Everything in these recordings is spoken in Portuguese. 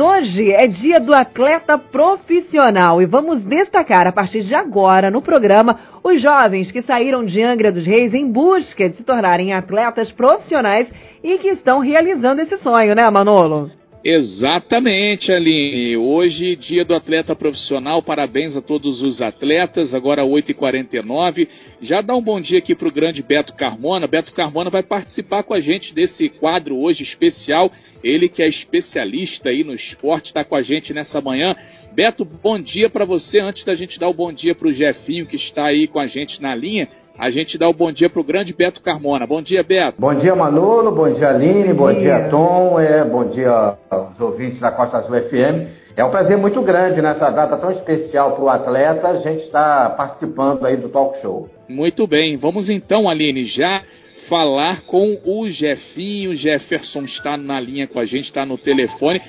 Hoje é dia do atleta profissional e vamos destacar a partir de agora no programa os jovens que saíram de Angra dos Reis em busca de se tornarem atletas profissionais e que estão realizando esse sonho, né, Manolo? Exatamente, Aline. Hoje, dia do atleta profissional. Parabéns a todos os atletas. Agora, 8h49. Já dá um bom dia aqui para o grande Beto Carmona. Beto Carmona vai participar com a gente desse quadro hoje especial. Ele que é especialista aí no esporte, está com a gente nessa manhã. Beto, bom dia para você. Antes da gente dar o bom dia para o Jefinho, que está aí com a gente na linha, a gente dá o bom dia para o grande Beto Carmona. Bom dia, Beto. Bom dia, Manolo. Bom dia, Aline. Bom, bom dia. dia, Tom. É, bom dia aos ouvintes da Costa Azul FM. É um prazer muito grande nessa data tão especial para o atleta. A gente está participando aí do talk show. Muito bem. Vamos então, Aline, já falar com o Jefinho. O Jefferson está na linha com a gente, está no telefone.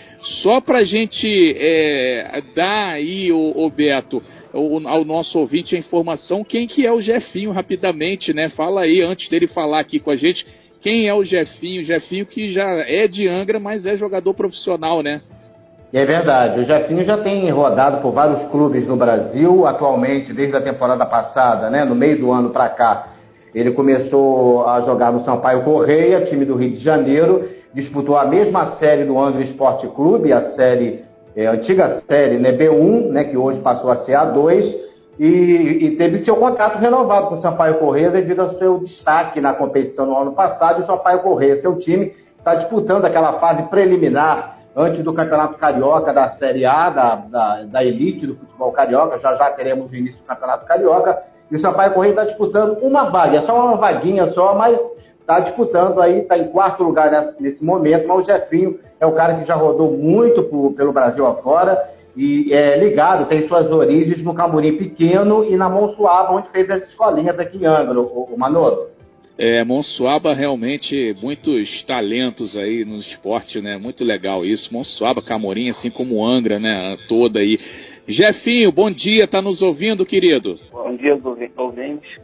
Só para a gente é, dar aí, o, o Beto, ao nosso ouvinte a informação quem que é o Jefinho rapidamente, né? Fala aí antes dele falar aqui com a gente quem é o Jefinho, Jefinho que já é de Angra, mas é jogador profissional, né? É verdade, o Jefinho já tem rodado por vários clubes no Brasil, atualmente desde a temporada passada, né, no meio do ano para cá. Ele começou a jogar no Sampaio Correia, time do Rio de Janeiro, disputou a mesma série do Angra Esporte Clube, a série é, antiga série né, B1, né, que hoje passou a ser A2, e, e, teve seu contrato renovado com o Sampaio Correia devido ao seu destaque na competição no ano passado. E o Sampaio Correia, seu time, está disputando aquela fase preliminar antes do Campeonato Carioca da Série A, da, da, da elite do futebol carioca. Já já teremos o início do Campeonato Carioca. E o Sampaio Correia está disputando uma vaga, é só uma vaguinha só, mas está disputando aí, está em quarto lugar nesse, nesse momento, mas o Jefinho é o cara que já rodou muito por, pelo Brasil afora e é ligado, tem suas origens no Camurim Pequeno e na Monsuaba, onde fez as escolinhas aqui em Angra, o, o Manolo. É, Monsuaba realmente muitos talentos aí no esporte, né? Muito legal isso. Monsuaba, Camorim, assim como Angra, né? Toda aí. Jefinho, bom dia, tá nos ouvindo, querido? Bom dia, ouvintes.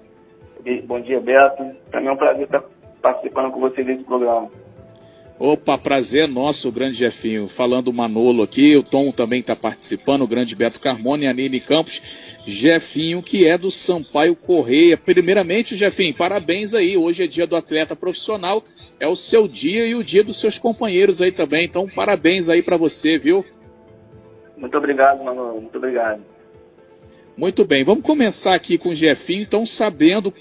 Bom dia, Beto. Também é um prazer estar participando com você desse programa. Opa, prazer nosso, grande Jefinho. Falando o Manolo aqui, o Tom também está participando, o grande Beto Carmona e a Nini Campos. Jefinho, que é do Sampaio Correia. Primeiramente, Jefinho, parabéns aí. Hoje é dia do atleta profissional. É o seu dia e o dia dos seus companheiros aí também. Então, parabéns aí para você, viu? Muito obrigado, Manolo. Muito obrigado. Muito bem, vamos começar aqui com o Jefinho, então sabendo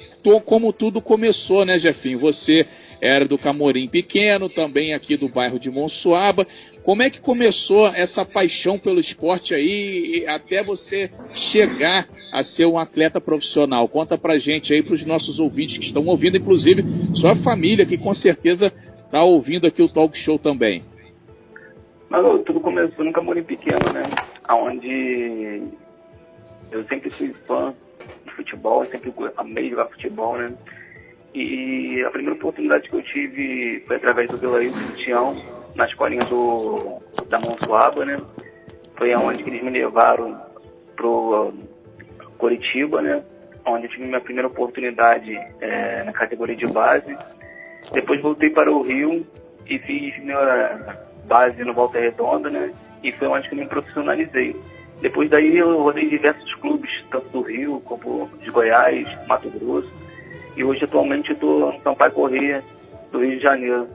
como tudo começou, né, Jefinho? Você era do Camorim Pequeno, também aqui do bairro de Monsuaba. Como é que começou essa paixão pelo esporte aí até você chegar a ser um atleta profissional? Conta pra gente aí, pros nossos ouvintes que estão ouvindo, inclusive sua família, que com certeza está ouvindo aqui o talk show também. Mas tudo começou no Camorim Pequeno, né? Onde eu sempre fui fã de futebol, sempre amei jogar futebol, né? E a primeira oportunidade que eu tive foi através do Velaílson Tião, na escolinha do, da Monsuaba, né? Foi aonde que eles me levaram pro Curitiba, né? Onde eu tive minha primeira oportunidade é, na categoria de base. Depois voltei para o Rio e fiz minha base no Volta Redonda, né? E foi onde que eu me profissionalizei. Depois daí eu rodei diversos clubes, tanto do Rio como de Goiás, Mato Grosso. E hoje atualmente estou no Sampaio Corrêa, do Rio de Janeiro.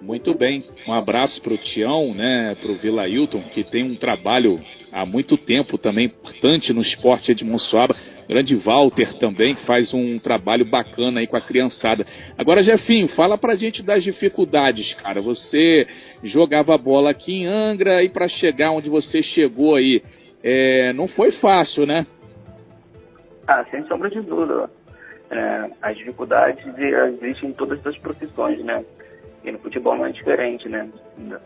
Muito bem, um abraço para o Tião, né, para o Vila Hilton, que tem um trabalho há muito tempo também importante no esporte de Monsuaba. Grande Walter também, que faz um trabalho bacana aí com a criançada. Agora, Jefinho, fala pra gente das dificuldades, cara. Você jogava bola aqui em Angra e para chegar onde você chegou aí, é, não foi fácil, né? Ah, sem sombra de dúvida. É, as dificuldades existem em todas as profissões, né? E no futebol não é diferente, né?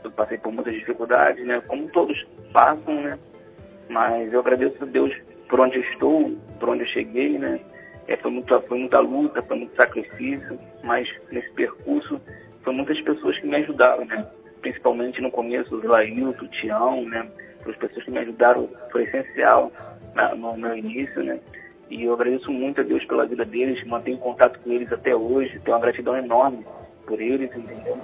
Eu passei por muitas dificuldades, né? Como todos passam, né? Mas eu agradeço a Deus por onde eu estou, por onde eu cheguei, né? É, foi, muita, foi muita luta, foi muito sacrifício, mas nesse percurso foi muitas pessoas que me ajudaram, né? Principalmente no começo, o Lailton, o Tião, né? As pessoas que me ajudaram foi essencial na, no meu início, né? E eu agradeço muito a Deus pela vida deles, mantenho contato com eles até hoje, tenho uma gratidão enorme por eles, entendeu?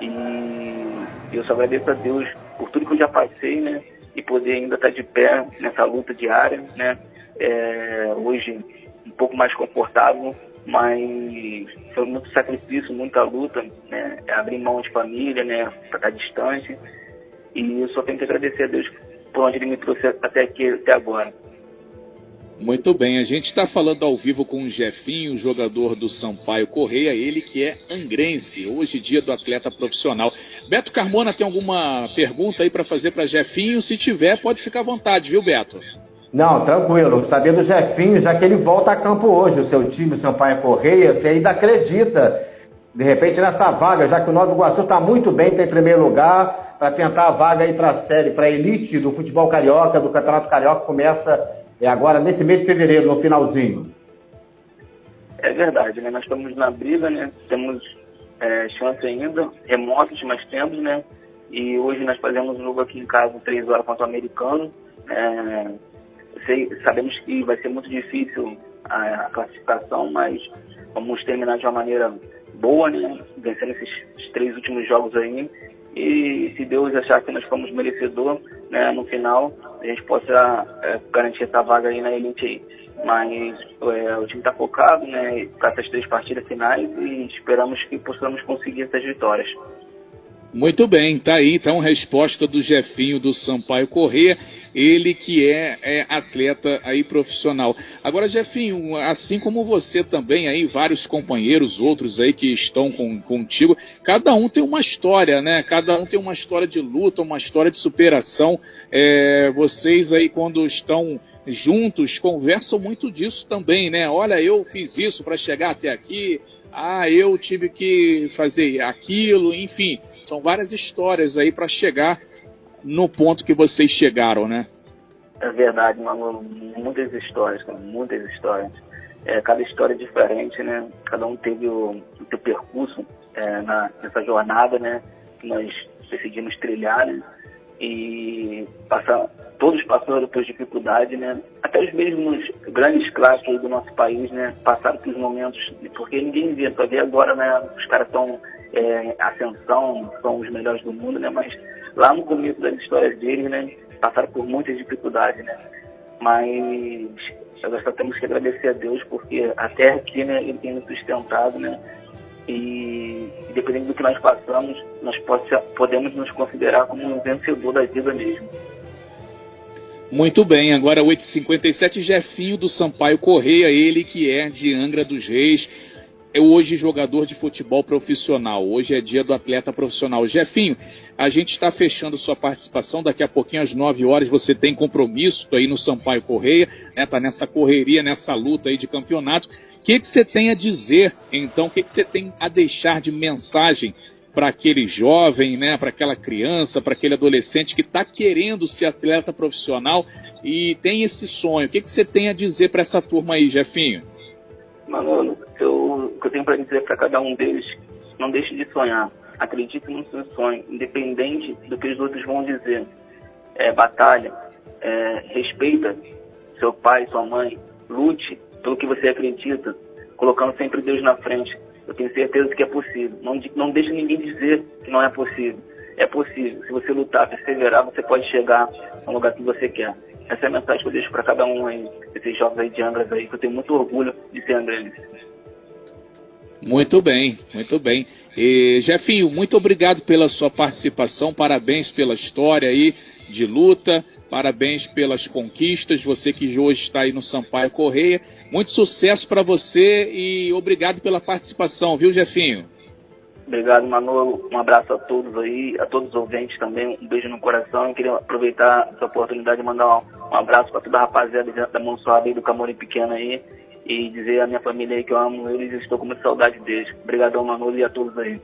E eu só agradeço a Deus por tudo que eu já passei, né? E poder ainda estar de pé nessa luta diária, né? É, hoje um pouco mais confortável, mas foi muito sacrifício, muita luta, né? É abrir mão de família, né? Estar distante. E eu só tenho que agradecer a Deus por onde Ele me trouxe até aqui, até agora. Muito bem, a gente está falando ao vivo com o Jefinho, jogador do Sampaio Correia, ele que é angrense, hoje dia do atleta profissional. Beto Carmona tem alguma pergunta aí para fazer para Jefinho? Se tiver, pode ficar à vontade, viu, Beto? Não, tranquilo. Saber do Jefinho, já que ele volta a campo hoje, o seu time, o Sampaio Correia, você ainda acredita, de repente, nessa vaga, já que o Nova Iguaçu está muito bem, está em primeiro lugar, para tentar a vaga aí para a série, para a elite do futebol carioca, do Campeonato Carioca, começa é agora nesse mês de fevereiro, no finalzinho. É verdade, né? Nós estamos na briga, né? Temos é, chance ainda, remotos, mas temos, né? E hoje nós fazemos um jogo aqui em casa, três horas contra o americano. É, sei, sabemos que vai ser muito difícil a, a, classificação, mas vamos terminar de uma maneira boa, né? Vencendo esses três últimos jogos aí. E se Deus achar que nós fomos merecedor, né, no final, a gente possa é, garantir essa vaga aí na elite aí. Mas é, o time está focado né, para essas três partidas finais e esperamos que possamos conseguir essas vitórias. Muito bem, tá aí então resposta do Jefinho do Sampaio Corrêa, ele que é, é, atleta aí profissional. Agora, Jefinho, assim como você também aí, vários companheiros, outros aí que estão com, contigo, cada um tem uma história, né? Cada um tem uma história de luta, uma história de superação. É, vocês aí quando estão juntos conversam muito disso também, né? Olha, eu fiz isso para chegar até aqui, ah, eu tive que fazer aquilo, enfim, são várias histórias aí para chegar no ponto que vocês chegaram, né? É verdade, mano. Muitas histórias, cara, muitas histórias. É, cada história é diferente, né? Cada um teve o, o seu percurso é, na, nessa jornada, né? Que nós decidimos trilhar, né? E passar, todos passaram por dificuldades, né? Até os mesmos grandes craques do nosso país, né? Passaram por momentos, porque ninguém via, para ver agora, né? Os caras estão é, ascensão, são os melhores do mundo, né? Mas lá no começo das histórias deles, né? Passaram por muitas dificuldades, né? Mas nós só temos que agradecer a Deus porque até aqui, né? Ele tem nos sustentado, né? E independente do que nós passamos, nós podemos nos considerar como um vencedor da vida mesmo. Muito bem, agora 8h57, Jefinho do Sampaio Correia, ele que é de Angra dos Reis, é hoje jogador de futebol profissional. Hoje é dia do atleta profissional. Jefinho, a gente está fechando sua participação. Daqui a pouquinho, às 9 horas, você tem compromisso aí no Sampaio Correia, né? Tá nessa correria, nessa luta aí de campeonato. O que, que você tem a dizer, então? O que, que você tem a deixar de mensagem para aquele jovem, né? Para aquela criança, para aquele adolescente que está querendo ser atleta profissional e tem esse sonho? O que, que você tem a dizer para essa turma aí, Jefinho? Manolo, eu, o que eu tenho para dizer para cada um deles, não deixe de sonhar. Acredite no seu sonho, independente do que os outros vão dizer. É, batalha, é, respeita seu pai, sua mãe, lute pelo que você acredita, colocando sempre Deus na frente. Eu tenho certeza que é possível. Não, não deixe ninguém dizer que não é possível. É possível. Se você lutar, perseverar, você pode chegar no lugar que você quer. Essa é a mensagem que eu deixo para cada um aí, esses jovens aí de Angra aí, que eu tenho muito orgulho de ser angrense. Muito bem, muito bem. E, Jefinho, muito obrigado pela sua participação, parabéns pela história aí de luta, parabéns pelas conquistas, você que hoje está aí no Sampaio Correia. Muito sucesso para você e obrigado pela participação, viu, Jefinho? Obrigado, Manolo. Um abraço a todos aí, a todos os ouvintes também. Um beijo no coração. Eu queria aproveitar essa oportunidade de mandar um, abraço para toda a rapaziada da Monsuaba e do Camorim Pequeno aí. E dizer à minha família aí que eu amo eles e estou com muita saudade deles. Obrigadão, Manolo, e a todos aí.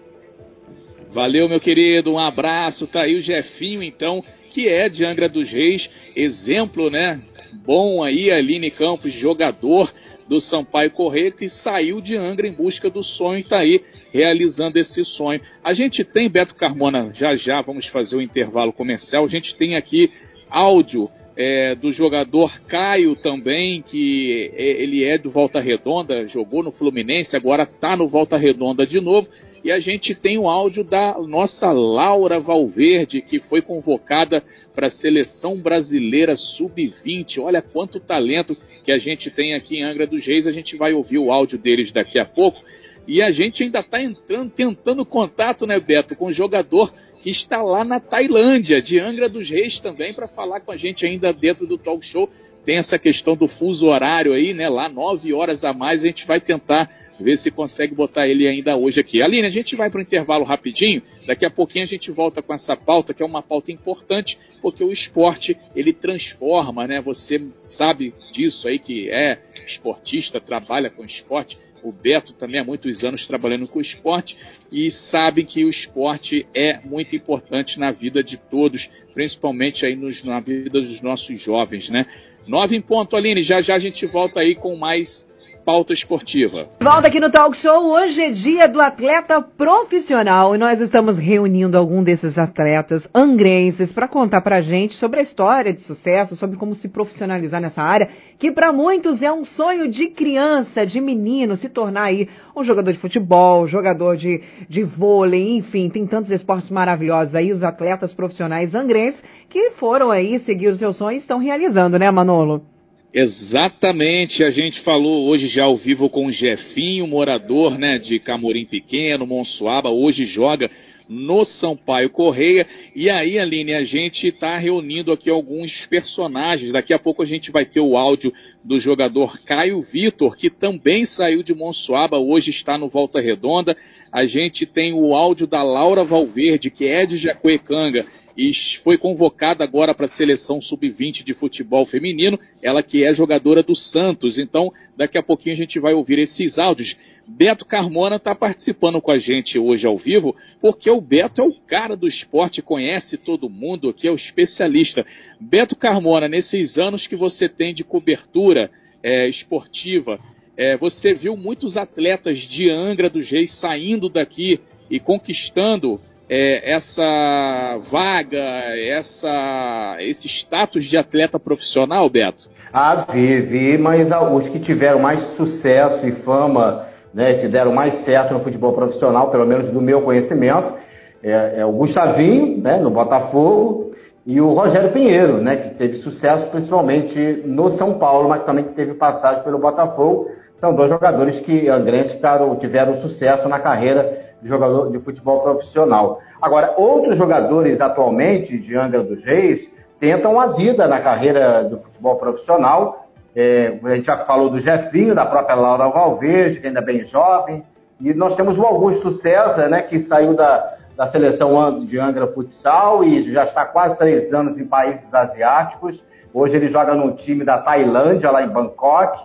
Valeu, meu querido. Um abraço. Tá aí o Jefinho, então, que é de Angra dos Reis. Exemplo, né? Bom aí, Aline Campos, jogador do Sampaio Correia, que saiu de Angra em busca do sonho e está aí realizando esse sonho. A gente tem, Beto Carmona, já já vamos fazer o intervalo comercial, a gente tem aqui áudio é, do jogador Caio também, que é, ele é do Volta Redonda, jogou no Fluminense, agora está no Volta Redonda de novo. E a gente tem o áudio da nossa Laura Valverde, que foi convocada para a seleção brasileira sub-20. Olha quanto talento que a gente tem aqui em Angra dos Reis. A gente vai ouvir o áudio deles daqui a pouco. E a gente ainda está entrando, tentando contato, né, Beto, com o jogador que está lá na Tailândia, de Angra dos Reis também, para falar com a gente ainda dentro do talk show. Tem essa questão do fuso horário aí, né? Lá nove horas a mais, a gente vai tentar ver se consegue botar ele ainda hoje aqui. Aline, a gente vai para o intervalo rapidinho, daqui a pouquinho a gente volta com essa pauta, que é uma pauta importante, porque o esporte, ele transforma, né? Você sabe disso aí, que é esportista, trabalha com esporte, o Beto também há muitos anos trabalhando com esporte e sabe que o esporte é muito importante na vida de todos, principalmente aí nos, na vida dos nossos jovens, né? Nove em ponto, Aline. Já já a gente volta aí com mais pauta esportiva. Volta aqui no Talk Show. Hoje é dia do atleta profissional e nós estamos reunindo algum desses atletas angrenses para contar pra gente sobre a história de sucesso, sobre como se profissionalizar nessa área, que para muitos é um sonho de criança, de menino, se tornar aí um jogador de futebol, jogador de, de vôlei, enfim, tem tantos esportes maravilhosos aí, os atletas profissionais angrenses que foram aí seguir os seus sonhos e estão realizando, né, Manolo? Exatamente, a gente falou hoje já ao vivo com o Jefinho, morador né, de Camorim Pequeno, Monsuaba, hoje joga no Sampaio Correia. E aí, Aline, a gente está reunindo aqui alguns personagens. Daqui a pouco a gente vai ter o áudio do jogador Caio Vitor, que também saiu de Monsuaba, hoje está no Volta Redonda. A gente tem o áudio da Laura Valverde, que é de Jacuecanga e foi convocada agora para a seleção sub-20 de futebol feminino, ela que é jogadora do Santos. Então, daqui a pouquinho a gente vai ouvir esses áudios. Beto Carmona está participando com a gente hoje ao vivo, porque o Beto é o cara do esporte, conhece todo mundo aqui, é o especialista. Beto Carmona, nesses anos que você tem de cobertura é, esportiva, é, você viu muitos atletas de Angra dos Reis saindo daqui e conquistando é, essa vaga, essa, esse status de atleta profissional, Beto? Ah, vi, vi, mas os que tiveram mais sucesso e fama, né, que deram mais certo no futebol profissional, pelo menos do meu conhecimento, é, é o Gustavinho, né, no Botafogo, e o Rogério Pinheiro, né, que teve sucesso principalmente no São Paulo, mas também teve passagem pelo Botafogo. São dois jogadores que angrenses tiveram sucesso na carreira jogador de futebol profissional. Agora, outros jogadores atualmente de Angra dos Reis tentam a vida na carreira do futebol profissional. É, a gente já falou do Jefinho, da própria Laura Valverde, que ainda é bem jovem. E nós temos o Augusto César, né, que saiu da, da seleção de Angra Futsal e já está quase três anos em países asiáticos. Hoje ele joga num time da Tailândia, lá em Bangkok.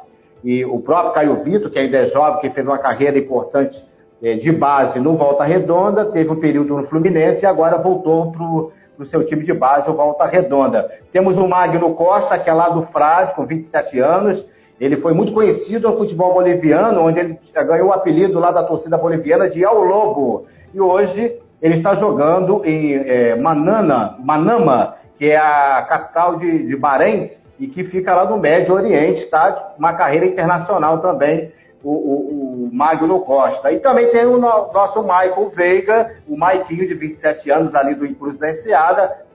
E o próprio Caio Vitor, que ainda é jovem, que fez uma carreira importante de base no Volta Redonda, teve um período no Fluminense e agora voltou para o seu time de base, o Volta Redonda. Temos o Magno Costa, que é lá do Frade, com 27 anos. Ele foi muito conhecido no futebol boliviano, onde ele ganhou o apelido lá da torcida boliviana de El Lobo. E hoje ele está jogando em é, Manana, Manama, que é a capital de, de Bahrein, e que fica lá no Médio Oriente, tá? Uma carreira internacional também o, o, o Magno Costa. E também tem o no, nosso Michael Veiga, o Maiquinho, de 27 anos, ali do Incruz da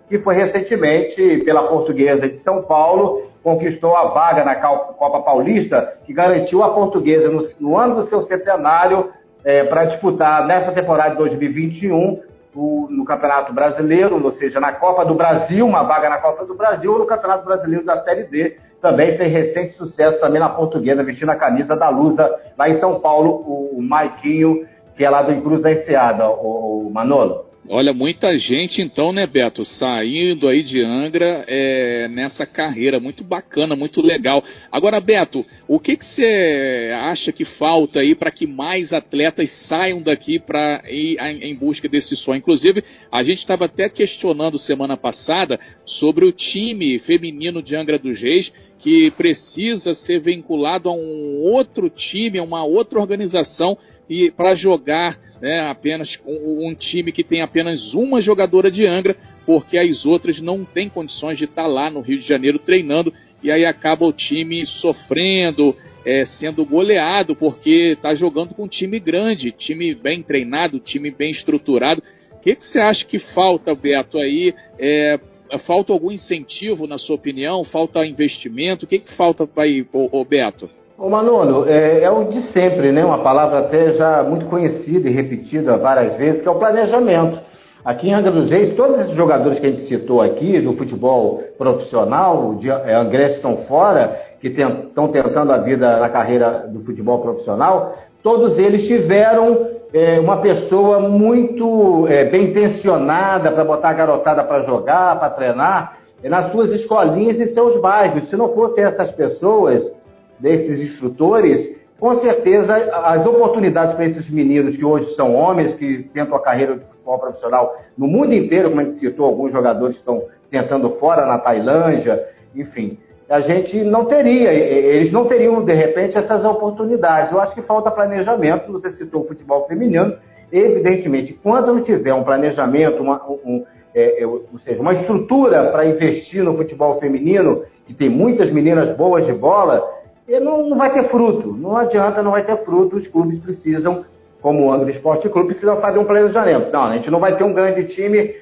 que foi recentemente, pela portuguesa de São Paulo, conquistou a vaga na Copa Paulista, que garantiu a portuguesa, no, no ano do seu centenário, é, para disputar nessa temporada de 2021 o, no Campeonato Brasileiro, ou seja, na Copa do Brasil, uma vaga na Copa do Brasil, ou no Campeonato Brasileiro da Série D, também fez recente sucesso também na portuguesa, vestindo a camisa da Lusa, lá em São Paulo, o Maiquinho, que é lá do Cruz da Enseada, o Manolo. Olha, muita gente então, né, Beto, saindo aí de Angra é, nessa carreira, muito bacana, muito legal. Agora, Beto, o que você acha que falta aí para que mais atletas saiam daqui para ir em busca desse sonho? Inclusive, a gente estava até questionando semana passada sobre o time feminino de Angra dos Reis, que precisa ser vinculado a um outro time, a uma outra organização e para jogar né, apenas um, um, time que tem apenas uma jogadora de Angra, porque as outras não têm condições de estar lá no Rio de Janeiro treinando e aí acaba o time sofrendo é, sendo goleado porque está jogando com um time grande, time bem treinado, time bem estruturado. O que, que você acha que falta, Beto, aí? É, falta algum incentivo, na sua opinião? Falta investimento? O que, que falta aí, ô, ô Beto? Ô Manolo, é, é, o de sempre, né? Uma palavra até já muito conhecida e repetida várias vezes, que é o planejamento. Aqui em Angra dos Reis, todos esses jogadores que a gente citou aqui, do futebol profissional, de é, estão fora, que estão tentando a vida na carreira do futebol profissional, todos eles tiveram é, uma pessoa muito é, bem intencionada para botar a garotada para jogar, para treinar, é, nas suas escolinhas e seus bairros. Se não fossem essas pessoas, desses instrutores, com certeza as oportunidades para esses meninos que hoje são homens, que tentam a carreira de futebol profissional no mundo inteiro, como a gente citou, alguns jogadores estão tentando fora na Tailândia, enfim, a gente não teria, eles não teriam, de repente, essas oportunidades. Eu acho que falta planejamento, você citou o futebol feminino, evidentemente, quando não tiver um planejamento, uma, um, é, é, ou seja, uma estrutura para investir no futebol feminino, que tem muitas meninas boas de bola, não, não vai ter fruto. Não adianta, não vai ter fruto. Os clubes precisam, como o Angra Esporte Clube, precisam fazer um planejamento. Não, a gente não vai ter um grande time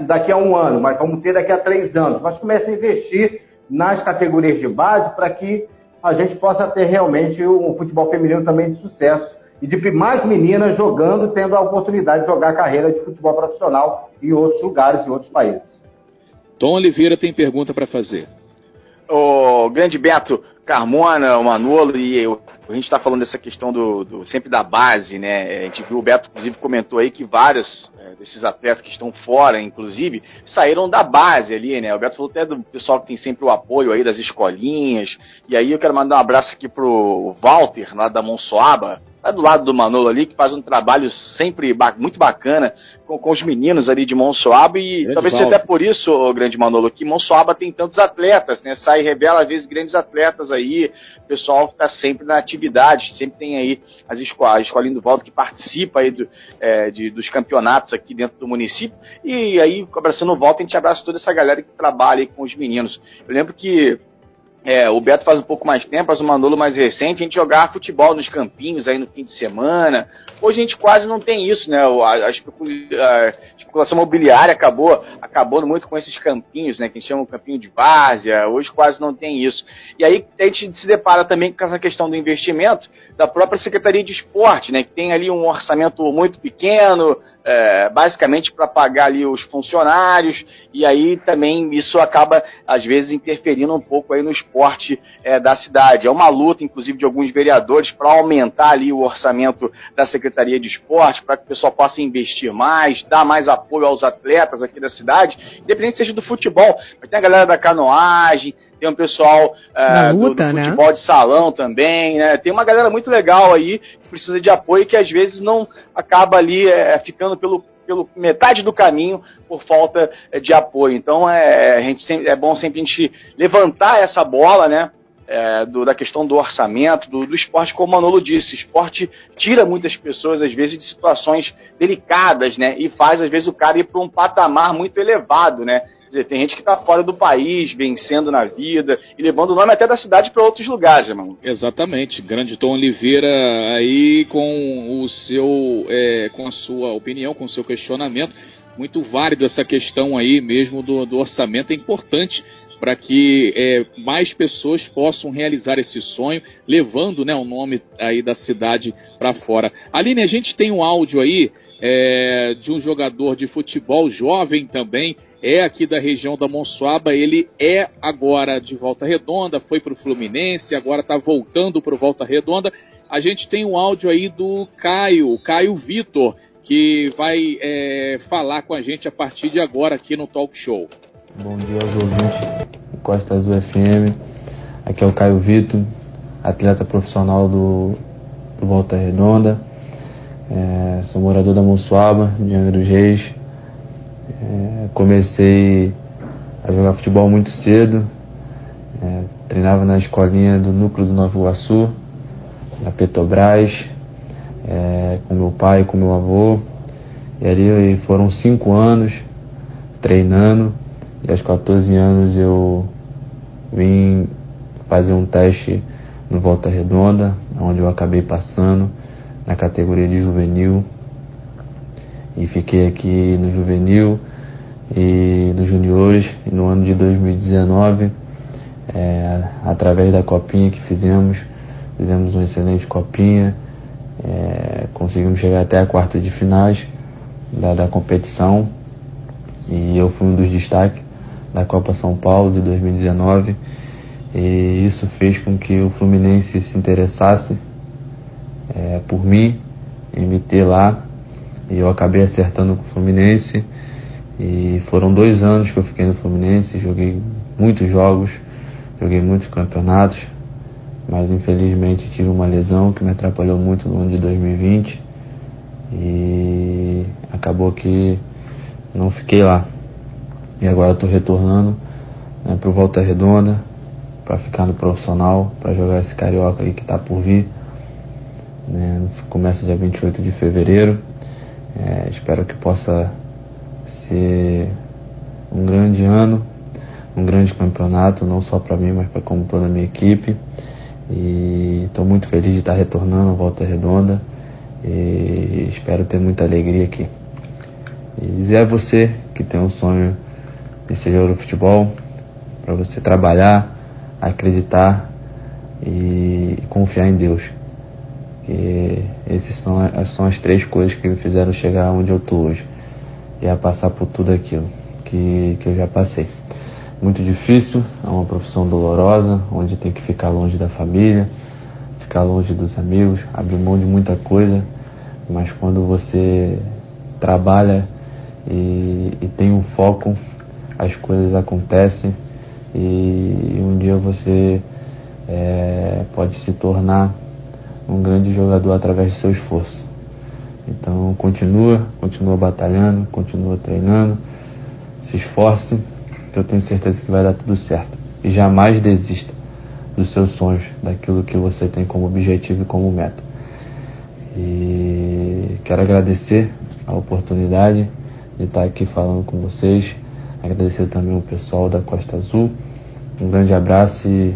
daqui a um ano, mas vamos ter daqui a três anos. Mas comece a investir nas categorias de base para que a gente possa ter realmente um futebol feminino também de sucesso e de mais meninas jogando, tendo a oportunidade de jogar a carreira de futebol profissional em outros lugares, em outros países. Tom Oliveira tem pergunta para fazer. O grande Beto Carmona, o Manolo, e eu, a gente está falando dessa questão do, do, sempre da base, né? A gente viu o Beto, inclusive, comentou aí que vários é, desses atletas que estão fora, inclusive, saíram da base ali, né? O Beto falou até do pessoal que tem sempre o apoio aí das escolinhas. E aí eu quero mandar um abraço aqui pro Walter, lá da Monsoaba, tá do lado do Manolo ali, que faz um trabalho sempre ba muito bacana com, com, os meninos ali de Monsoaba e grande talvez seja até por isso, o grande Manolo, que Monsoaba tem tantos atletas, né? Sai e revela às vezes grandes atletas aí, o pessoal está sempre na atividade, sempre tem aí as escolas, a escolinha do Valdo que participa aí do, é, de, dos campeonatos aqui dentro do município e aí, abraçando o Volta, a gente abraça toda essa galera que trabalha aí com os meninos. Eu lembro que é, o Beto faz um pouco mais tempo, faz o Manolo mais recente, a gente jogava futebol nos campinhos aí no fim de semana. Hoje a gente quase não tem isso, né? A, a, a especulação mobiliária acabou acabando muito com esses campinhos, né? Que a gente chama de campinho de várzea. Hoje quase não tem isso. E aí a gente se depara também com essa questão do investimento da própria Secretaria de Esporte, né? Que tem ali um orçamento muito pequeno, é, basicamente para pagar ali os funcionários, e aí também isso acaba, às vezes, interferindo um pouco aí no esporte é, da cidade. É uma luta, inclusive, de alguns vereadores para aumentar ali o orçamento da Secretaria de Esporte, para que o pessoal possa investir mais, dar mais apoio aos atletas aqui da cidade, independente seja do futebol, mas tem a galera da canoagem, tem um pessoal uh, luta, do, do, né? futebol né? de salão também, né? Tem uma galera muito legal aí que precisa de apoio e que às vezes não acaba ali é, ficando pelo, pelo metade do caminho por falta é, de apoio. Então é, a gente sempre, é bom sempre a gente levantar essa bola, né? É, do, da questão do orçamento, do, do, esporte, como o Manolo disse, esporte tira muitas pessoas, às vezes, de situações delicadas, né? E faz, às vezes, o cara ir para um patamar muito elevado, né? Quer dizer, tem gente que está fora do país, vencendo na vida e levando o nome até da cidade para outros lugares, irmão. Exatamente. Grande Tom Oliveira aí com o seu, é, com a sua opinião, com o seu questionamento. Muito válido essa questão aí mesmo do, do orçamento. É importante para que é, mais pessoas possam realizar esse sonho, levando né, o nome aí da cidade para fora. Aline, a gente tem um áudio aí é, de um jogador de futebol jovem também, é aqui da região da Monsuaba, ele é agora de Volta Redonda, foi para o Fluminense, agora está voltando para Volta Redonda. A gente tem um áudio aí do Caio, Caio Vitor, que vai é, falar com a gente a partir de agora aqui no Talk Show. Bom dia aos ouvintes Costa Azul FM. Aqui é o Caio Vitor, atleta profissional do, do Volta Redonda. É, sou morador da Monsuaba, de Angra dos Reis. É, comecei a jogar futebol muito cedo. É, treinava na escolinha do núcleo do Nova Iguaçu, na Petrobras, é, com meu pai e com meu avô. E ali foram cinco anos treinando. E aos 14 anos eu vim fazer um teste no Volta Redonda, onde eu acabei passando na categoria de juvenil. E fiquei aqui no juvenil e nos juniores. E no ano de 2019, é, através da copinha que fizemos, fizemos uma excelente copinha, é, conseguimos chegar até a quarta de finais da, da competição. E eu fui um dos destaques da Copa São Paulo de 2019 e isso fez com que o Fluminense se interessasse é, por mim em me ter lá e eu acabei acertando com o Fluminense e foram dois anos que eu fiquei no Fluminense, joguei muitos jogos, joguei muitos campeonatos, mas infelizmente tive uma lesão que me atrapalhou muito no ano de 2020 e acabou que não fiquei lá. E agora estou retornando né, para o Volta Redonda, para ficar no profissional, para jogar esse carioca aí que está por vir. Né, começa dia 28 de fevereiro. É, espero que possa ser um grande ano, um grande campeonato, não só para mim, mas para como toda a minha equipe. E estou muito feliz de estar retornando à Volta Redonda e espero ter muita alegria aqui. E dizer a você que tem um sonho de ser de futebol, para você trabalhar, acreditar e confiar em Deus. Que essas são, são as três coisas que me fizeram chegar onde eu estou hoje. E a passar por tudo aquilo que, que eu já passei. Muito difícil, é uma profissão dolorosa, onde tem que ficar longe da família, ficar longe dos amigos, abrir mão de muita coisa, mas quando você trabalha e, e tem um foco, as coisas acontecem e um dia você é, pode se tornar um grande jogador através do seu esforço. Então continua, continua batalhando, continua treinando, se esforce, que eu tenho certeza que vai dar tudo certo. E jamais desista dos seus sonhos, daquilo que você tem como objetivo e como meta. E quero agradecer a oportunidade de estar aqui falando com vocês. Agradecer também o pessoal da Costa Azul. Um grande abraço e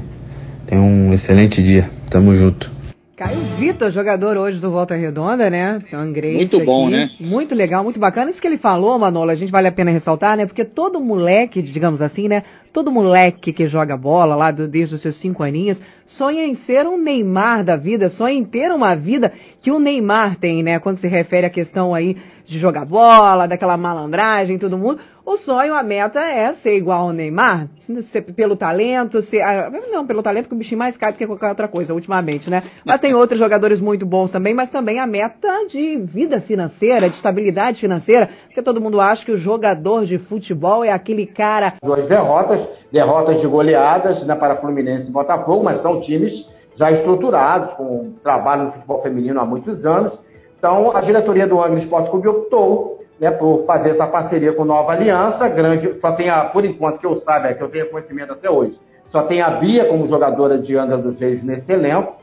tenha um excelente dia. Tamo junto. Caio Vitor, jogador hoje do Volta Redonda, né? Angrense muito bom, aqui. né? Muito legal, muito bacana. Isso que ele falou, Manolo, a gente vale a pena ressaltar, né? Porque todo moleque, digamos assim, né? Todo moleque que joga bola lá do, desde os seus cinco aninhos sonha em ser um Neymar da vida, sonha em ter uma vida que o Neymar tem, né? Quando se refere à questão aí de jogar bola, daquela malandragem, todo mundo. O sonho, a meta é ser igual ao Neymar, ser, pelo talento, ser, ah, não, pelo talento que o bichinho mais cai do que qualquer outra coisa, ultimamente, né? Mas tem outros jogadores muito bons também, mas também a meta de vida financeira, de estabilidade financeira, porque todo mundo acha que o jogador de futebol é aquele cara... Duas derrotas, derrotas de goleadas né, para Fluminense e Botafogo, mas são times já estruturados, com trabalho no futebol feminino há muitos anos, então, a diretoria do Angra Esporte Clube optou né, por fazer essa parceria com Nova Aliança, grande, só tem a, por enquanto que eu saiba, é que eu tenho conhecimento até hoje, só tem a Bia como jogadora de Angra dos Reis nesse elenco,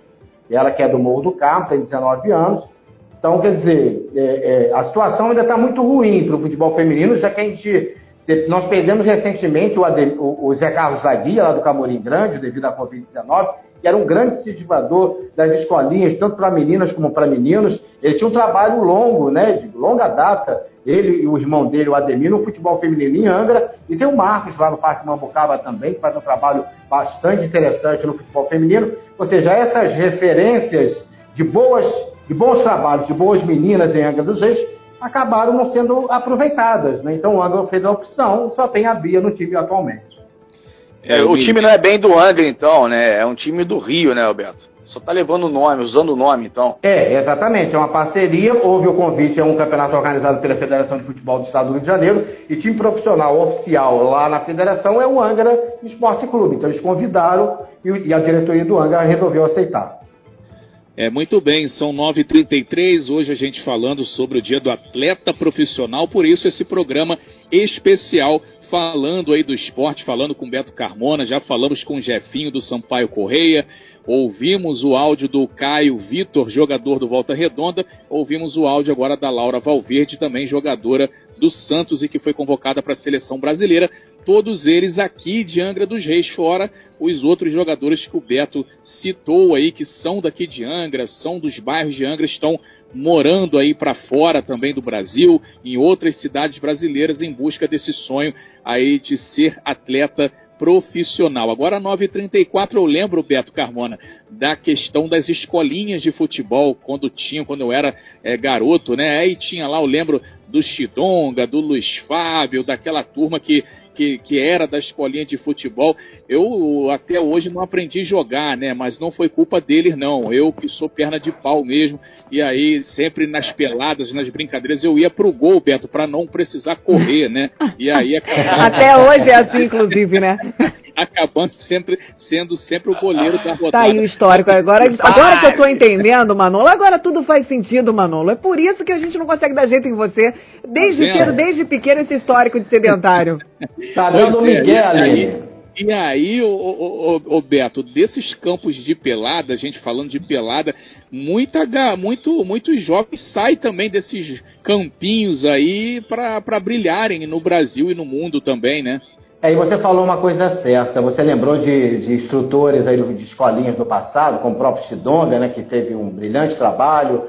ela que é do Morro do Carmo, tem 19 anos. Então, quer dizer, é, é, a situação ainda está muito ruim para o futebol feminino, já que a gente, nós perdemos recentemente o, o, o Zé Carlos Zaguia, lá do Camorim Grande, devido à Covid-19, que era um grande incentivador das escolinhas, tanto para meninas como para meninos. Ele tinha um trabalho longo, né, de longa data, ele e o irmão dele, o Ademir, no futebol feminino em Angra, e tem o Marcos lá no Parque Mambucaba também, que faz um trabalho bastante interessante no futebol feminino. Ou seja, essas referências de boas, de bons trabalhos, de boas meninas em Angra dos Reis, acabaram não sendo aproveitadas. Né? Então o Angra fez a opção, só tem a Bia no time atualmente. É, o time não é bem do Angra, então, né? É um time do Rio, né, Alberto? Só tá levando o nome, usando o nome, então. É, exatamente. É uma parceria. Houve o convite a um campeonato organizado pela Federação de Futebol do Estado do Rio de Janeiro. E time profissional oficial lá na federação é o Angra Esporte Clube. Então eles convidaram e a diretoria do Angra resolveu aceitar. É, muito bem, são 9h33, hoje a gente falando sobre o dia do atleta profissional, por isso esse programa especial falando aí do esporte, falando com Beto Carmona, já falamos com o Jefinho do Sampaio Correia, ouvimos o áudio do Caio Vitor, jogador do Volta Redonda, ouvimos o áudio agora da Laura Valverde, também jogadora do Santos e que foi convocada para a seleção brasileira. Todos eles aqui de Angra dos Reis, fora os outros jogadores que o Beto citou aí, que são daqui de Angra, são dos bairros de Angra, estão morando aí para fora também do Brasil, em outras cidades brasileiras, em busca desse sonho aí de ser atleta profissional. Agora, 9h34, eu lembro, Beto Carmona, da questão das escolinhas de futebol, quando tinha, quando eu era é, garoto, né? Aí tinha lá, eu lembro do Chidonga, do Luiz Fábio, daquela turma que que, que era da escolinha de futebol. Eu até hoje não aprendi a jogar, né? Mas não foi culpa deles, não. Eu que sou perna de pau mesmo. E aí, sempre nas peladas, nas brincadeiras, eu ia pro gol, Beto, para não precisar correr, né? E aí acabava... Até hoje é assim, inclusive, né? acabando sempre sendo sempre o goleiro da rodada. Tá aí o histórico. Agora, agora que eu tô entendendo, Manolo, agora tudo faz sentido, Manolo. É por isso que a gente não consegue dar jeito em você. Desde tá cedo, desde pequeno, esse histórico de sedentário. Tá dando é, Miguel ali. E aí, o, o, o, Beto, desses campos de pelada, a gente falando de pelada, muita, muito, muitos jovens saem também desses campinhos aí para brilharem no Brasil e no mundo também, né? E você falou uma coisa certa. Você lembrou de, de instrutores aí de escolinhas do passado, como o próprio Sidonga, né, que teve um brilhante trabalho,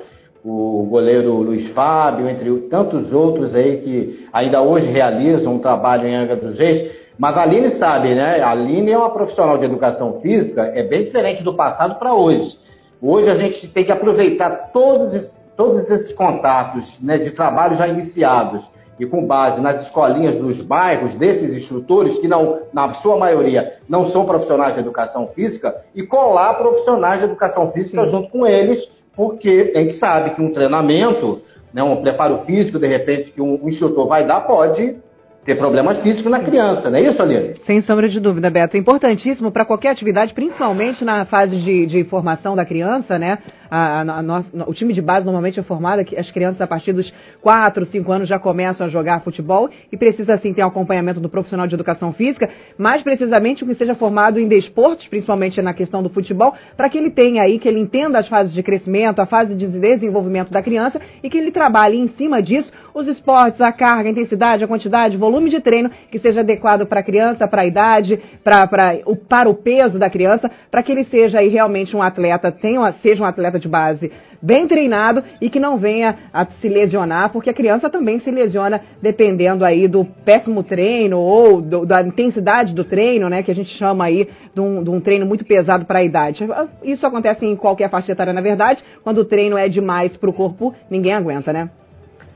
o goleiro Luiz Fábio, entre tantos outros aí que ainda hoje realizam um trabalho em Angra dos Reis. Mas a Aline sabe, né? A Aline é uma profissional de educação física, é bem diferente do passado para hoje. Hoje a gente tem que aproveitar todos, todos esses contatos né, de trabalho já iniciados e com base nas escolinhas dos bairros desses instrutores, que não, na sua maioria não são profissionais de educação física, e colar profissionais de educação física Sim. junto com eles porque a gente sabe que um treinamento, né, um preparo físico, de repente, que um instrutor vai dar, pode ter problemas físicos na criança, não é isso, Aline? Sem sombra de dúvida, Beto. É importantíssimo para qualquer atividade, principalmente na fase de, de formação da criança, né? A, a, a, o time de base normalmente é formado, as crianças a partir dos 4, 5 anos já começam a jogar futebol e precisa sim ter um acompanhamento do profissional de educação física, mais precisamente o que seja formado em desportos, principalmente na questão do futebol, para que ele tenha aí, que ele entenda as fases de crescimento, a fase de desenvolvimento da criança e que ele trabalhe em cima disso os esportes, a carga, a intensidade, a quantidade, o volume de treino que seja adequado para a criança, para a idade, pra, pra, o, para o peso da criança, para que ele seja aí realmente um atleta, tenha, seja um atleta de base bem treinado e que não venha a se lesionar, porque a criança também se lesiona dependendo aí do péssimo treino ou do, da intensidade do treino, né, que a gente chama aí de um, de um treino muito pesado para a idade. Isso acontece em qualquer faixa etária, na verdade, quando o treino é demais para o corpo, ninguém aguenta, né?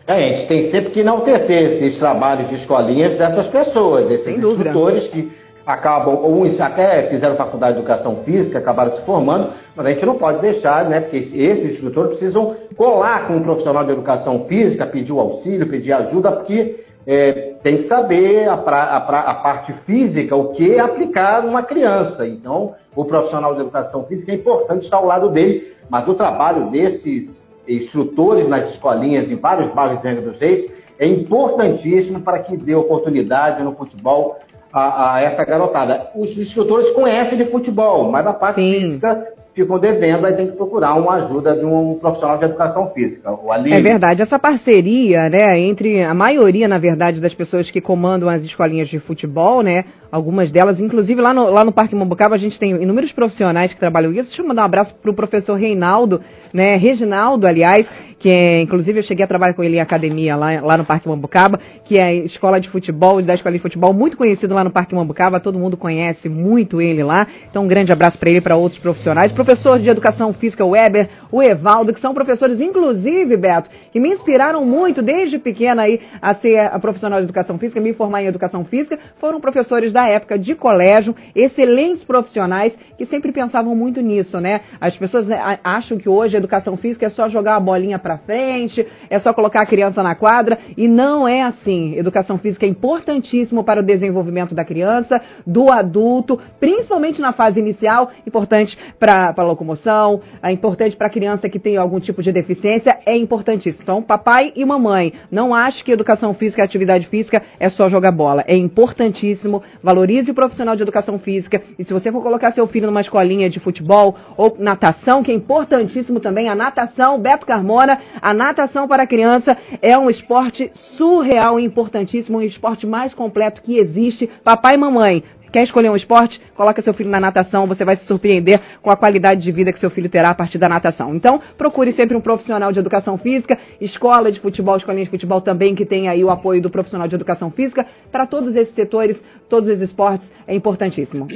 É, a gente tem sempre que enaltecer esses trabalhos de escolinhas dessas pessoas, desses instrutores que acabam, uns até fizeram faculdade de educação física, acabaram se formando, mas a gente não pode deixar, né? Porque esses instrutores precisam colar com um profissional de educação física, pedir o auxílio, pedir ajuda, porque é, tem que saber a, pra, a, pra, a, parte física, o que aplicar numa criança. Então, o profissional de educação física é importante estar ao lado dele, mas o trabalho desses instrutores nas escolinhas em vários bairros de Angra dos Reis, é importantíssimo para que dê oportunidade no futebol a, a, essa garotada. Os instrutores conhecem de futebol, mas a parte Sim. física ficam devendo, aí tem que procurar uma ajuda de um profissional de educação física. É verdade, essa parceria, né, entre a maioria, na verdade, das pessoas que comandam as escolinhas de futebol, né, algumas delas, inclusive lá no, lá no Parque Mambucaba a gente tem inúmeros profissionais que trabalham isso. Deixa eu mandar um abraço para o professor Reinaldo, né, Reginaldo, aliás, que inclusive eu cheguei a trabalhar com ele em academia lá, lá no Parque Mambucaba, que é escola de futebol, da escola de futebol, muito conhecido lá no Parque Mambucaba, todo mundo conhece muito ele lá. Então um grande abraço para ele e para outros profissionais. Professor de Educação Física, Weber, o Evaldo, que são professores, inclusive, Beto, que me inspiraram muito desde pequena aí a ser a profissional de Educação Física, me formar em Educação Física, foram professores da época de colégio, excelentes profissionais que sempre pensavam muito nisso, né? As pessoas né, acham que hoje a Educação Física é só jogar a bolinha para frente, é só colocar a criança na quadra, e não é assim. Educação física é importantíssimo para o desenvolvimento da criança, do adulto, principalmente na fase inicial, importante para a locomoção, é importante para a criança que tem algum tipo de deficiência, é importantíssimo. Então, papai e mamãe, não ache que educação física e atividade física é só jogar bola. É importantíssimo, valorize o profissional de educação física, e se você for colocar seu filho numa escolinha de futebol ou natação, que é importantíssimo também, a natação, Beto Carmona, a natação para criança é um esporte surreal e importantíssimo, um esporte mais completo que existe. Papai e mamãe, Quer escolher um esporte? Coloca seu filho na natação, você vai se surpreender com a qualidade de vida que seu filho terá a partir da natação. Então, procure sempre um profissional de educação física, escola de futebol, escolinha de futebol também, que tem aí o apoio do profissional de educação física. Para todos esses setores, todos os esportes, é importantíssimo.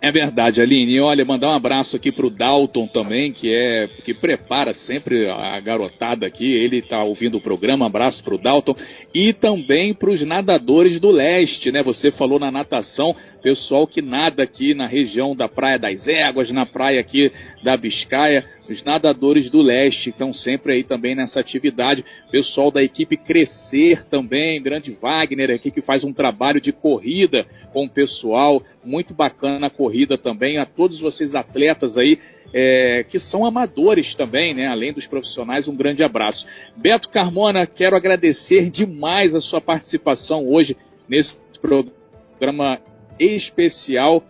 É verdade, Aline. Olha, mandar um abraço aqui pro Dalton também, que é que prepara sempre a garotada aqui. Ele está ouvindo o programa. Um abraço pro Dalton e também para os nadadores do leste, né? Você falou na natação, pessoal que nada aqui na região da Praia das Éguas, na praia aqui da Biscaia, os nadadores do leste estão sempre aí também nessa atividade. Pessoal da equipe Crescer também, grande Wagner aqui que faz um trabalho de corrida com o pessoal, muito bacana a corrida também. A todos vocês atletas aí é, que são amadores também, né? Além dos profissionais, um grande abraço. Beto Carmona, quero agradecer demais a sua participação hoje nesse programa especial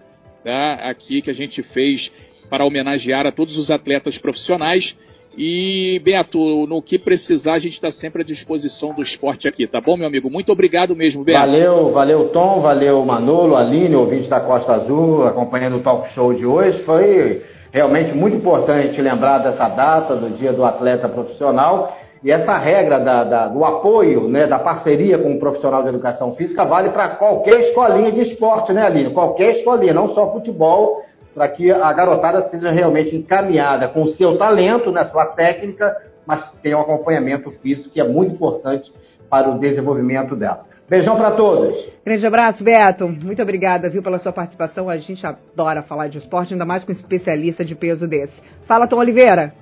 tá? aqui que a gente fez para homenagear a todos os atletas profissionais. E, Beto, no que precisar, a gente está sempre à disposição do esporte aqui, tá bom, meu amigo? Muito obrigado mesmo, Beto. Valeu, valeu, Tom, valeu, Manolo, Aline, ouvinte da Costa Azul, acompanhando o talk show de hoje. Foi realmente muito importante lembrar dessa data, do Dia do Atleta Profissional. E essa regra da, da, do apoio, né, da parceria com o profissional de educação física vale para qualquer escolinha de esporte, né, Aline? Qualquer escolinha, não só futebol, para que a garotada seja realmente encaminhada com o seu talento, na sua técnica, mas tenha um acompanhamento físico que é muito importante para o desenvolvimento dela. Beijão para todos. Grande abraço, Beto. Muito obrigada, viu, pela sua participação. A gente adora falar de esporte, ainda mais com um especialista de peso desse. Fala, Tom Oliveira.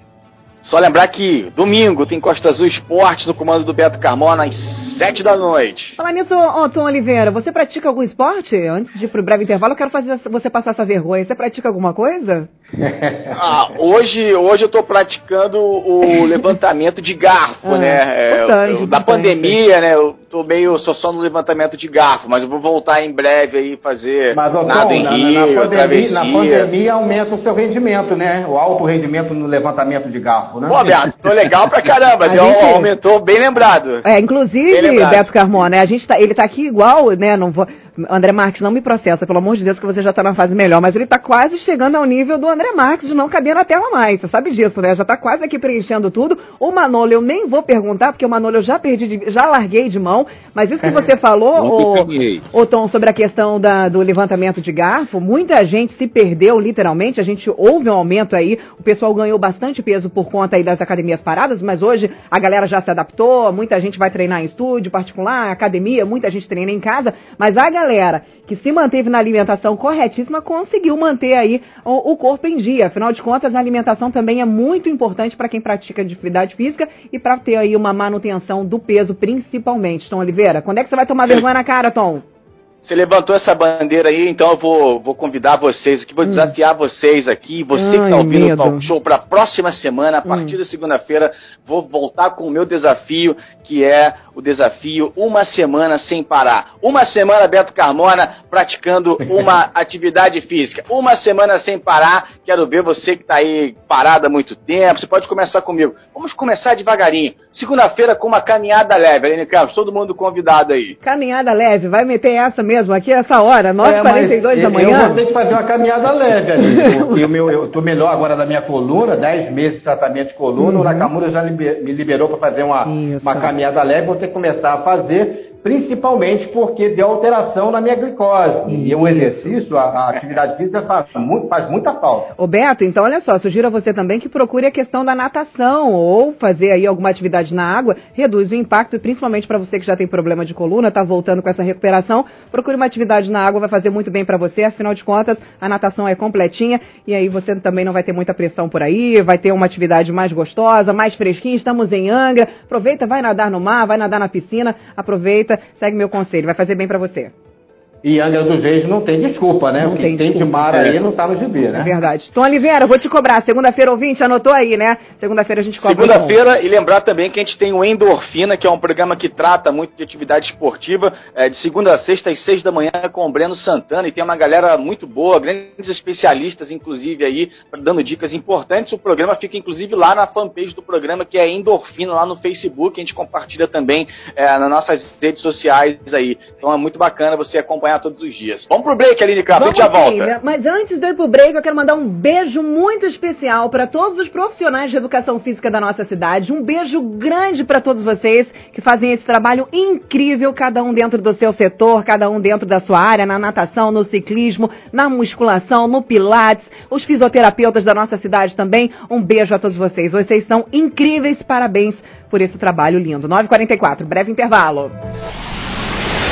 Só lembrar que domingo tem Costa Azul Esportes no comando do Beto Carmona às sete da noite. Falar nisso, Tom Oliveira, você pratica algum esporte? Antes de ir pro breve intervalo, eu quero fazer você passar essa vergonha. Você pratica alguma coisa? ah, hoje, hoje eu estou praticando o levantamento de garfo, ah, né? É, eu, da pandemia, né? Eu tô meio só só no levantamento de garfo, mas eu vou voltar em breve aí fazer mas, nada em na, Rio, na, pandemia, na pandemia aumenta o seu rendimento, né? O alto rendimento no levantamento de garfo, né? Pô, Beto, tô legal pra caramba, deu, gente... aumentou bem lembrado. É, inclusive, Beto Carmona, a gente tá, ele tá aqui igual, né? Não vou André Marques, não me processa, pelo amor de Deus, que você já está na fase melhor, mas ele está quase chegando ao nível do André Marques de não caber na tela mais. Você sabe disso, né? Já está quase aqui preenchendo tudo. O Manolo eu nem vou perguntar, porque o Manolo eu já perdi, de, já larguei de mão, mas isso que você falou, o, o Tom, sobre a questão da, do levantamento de garfo, muita gente se perdeu literalmente, a gente houve um aumento aí, o pessoal ganhou bastante peso por conta aí das academias paradas, mas hoje a galera já se adaptou, muita gente vai treinar em estúdio particular, academia, muita gente treina em casa, mas a galera galera que se manteve na alimentação corretíssima conseguiu manter aí o, o corpo em dia. Afinal de contas, a alimentação também é muito importante para quem pratica atividade física e para ter aí uma manutenção do peso, principalmente. Tom Oliveira, quando é que você vai tomar vergonha na cara, Tom? Você levantou essa bandeira aí, então eu vou, vou convidar vocês aqui, vou hum. desafiar vocês aqui, você Ai, que está ouvindo medo. o Talk Show, para a próxima semana, a partir hum. da segunda-feira, vou voltar com o meu desafio, que é o desafio Uma Semana Sem Parar. Uma semana, Beto Carmona, praticando uma atividade física. Uma semana sem parar, quero ver você que está aí parado há muito tempo, você pode começar comigo. Vamos começar devagarinho. Segunda-feira com uma caminhada leve, Aline Campos, todo mundo convidado aí. Caminhada leve, vai meter essa mesmo? Mesmo, aqui essa hora, 9h42 é, da manhã. Eu vou ter que fazer uma caminhada leve ali, porque meu, eu estou melhor agora da minha coluna, 10 meses de tratamento de coluna, uhum. o Nakamura já me liberou para fazer uma, uma caminhada leve, vou ter que começar a fazer principalmente porque deu alteração na minha glicose. Isso. E o exercício, a, a atividade física faz, muito, faz, muita falta. Ô Beto, então olha só, sugiro a você também que procure a questão da natação ou fazer aí alguma atividade na água, reduz o impacto, principalmente para você que já tem problema de coluna, está voltando com essa recuperação, procure uma atividade na água, vai fazer muito bem para você, afinal de contas, a natação é completinha e aí você também não vai ter muita pressão por aí, vai ter uma atividade mais gostosa, mais fresquinha, estamos em Angra, aproveita, vai nadar no mar, vai nadar na piscina, aproveita segue meu conselho, vai fazer bem para você. E Angra dos Reis não tem desculpa, né? Não o que tem tem, de mar aí não tá no gibi, né? É verdade. Tom Oliveira, vou te cobrar. Segunda-feira, ouvinte, anotou aí, né? Segunda-feira a gente cobra. Segunda-feira, e lembrar também que a gente tem o Endorfina, que é um programa que trata muito de atividade esportiva, é, de segunda a sexta, às seis da manhã, com o Breno Santana, e tem uma galera muito boa, grandes especialistas, inclusive, aí, dando dicas importantes. O programa fica, inclusive, lá na fanpage do programa, que é Endorfina, lá no Facebook, a gente compartilha também é, nas nossas redes sociais aí. Então é muito bacana você acompanhar todos os dias. Vamos pro break, Aline Campos, a gente já volta. né? Mas antes de eu ir pro break, eu quero mandar um beijo muito especial para todos os profissionais de educação física da nossa cidade. Um beijo grande para todos vocês que fazem esse trabalho incrível, cada um dentro do seu setor, cada um dentro da sua área, na natação, no ciclismo, na musculação, no pilates, os fisioterapeutas da nossa cidade também. Um beijo a todos vocês. Vocês são incríveis. Parabéns por esse trabalho lindo. 9h44, breve intervalo.